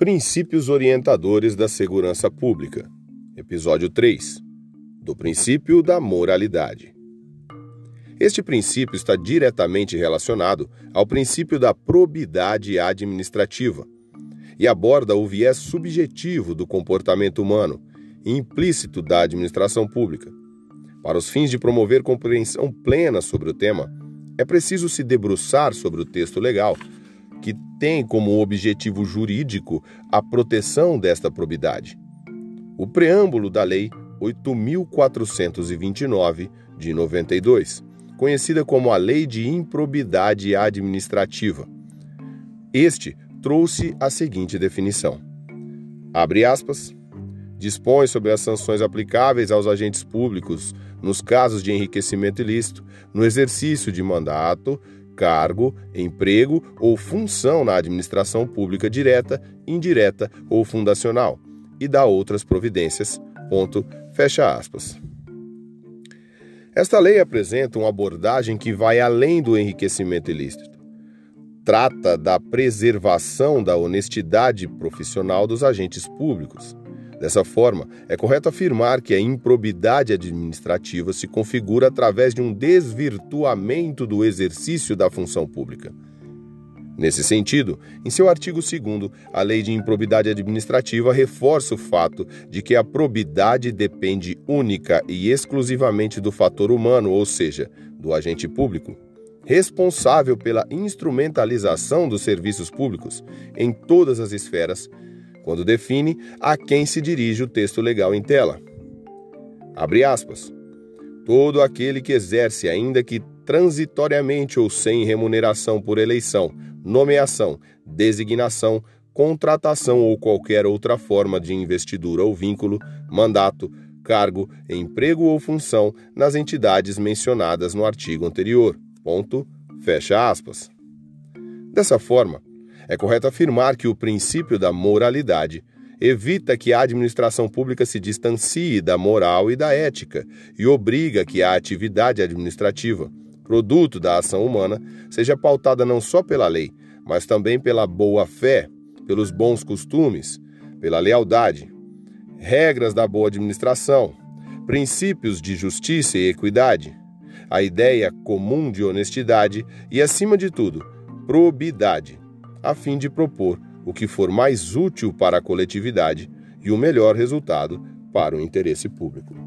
Princípios orientadores da segurança pública. Episódio 3. Do princípio da moralidade. Este princípio está diretamente relacionado ao princípio da probidade administrativa e aborda o viés subjetivo do comportamento humano, implícito da administração pública. Para os fins de promover compreensão plena sobre o tema, é preciso se debruçar sobre o texto legal que tem como objetivo jurídico a proteção desta probidade. O preâmbulo da Lei 8.429 de 92, conhecida como a Lei de Improbidade Administrativa. Este trouxe a seguinte definição: abre aspas, dispõe sobre as sanções aplicáveis aos agentes públicos nos casos de enriquecimento ilícito, no exercício de mandato, cargo, emprego ou função na administração pública direta, indireta ou fundacional, e dá outras providências. Ponto, fecha aspas. Esta lei apresenta uma abordagem que vai além do enriquecimento ilícito. Trata da preservação da honestidade profissional dos agentes públicos Dessa forma, é correto afirmar que a improbidade administrativa se configura através de um desvirtuamento do exercício da função pública. Nesse sentido, em seu artigo 2, a Lei de Improbidade Administrativa reforça o fato de que a probidade depende única e exclusivamente do fator humano, ou seja, do agente público, responsável pela instrumentalização dos serviços públicos em todas as esferas quando define a quem se dirige o texto legal em tela. Abre aspas. Todo aquele que exerce, ainda que transitoriamente ou sem remuneração por eleição, nomeação, designação, contratação ou qualquer outra forma de investidura ou vínculo, mandato, cargo, emprego ou função nas entidades mencionadas no artigo anterior. Ponto. Fecha aspas. Dessa forma, é correto afirmar que o princípio da moralidade evita que a administração pública se distancie da moral e da ética e obriga que a atividade administrativa, produto da ação humana, seja pautada não só pela lei, mas também pela boa-fé, pelos bons costumes, pela lealdade, regras da boa administração, princípios de justiça e equidade, a ideia comum de honestidade e, acima de tudo, probidade a fim de propor o que for mais útil para a coletividade e o melhor resultado para o interesse público.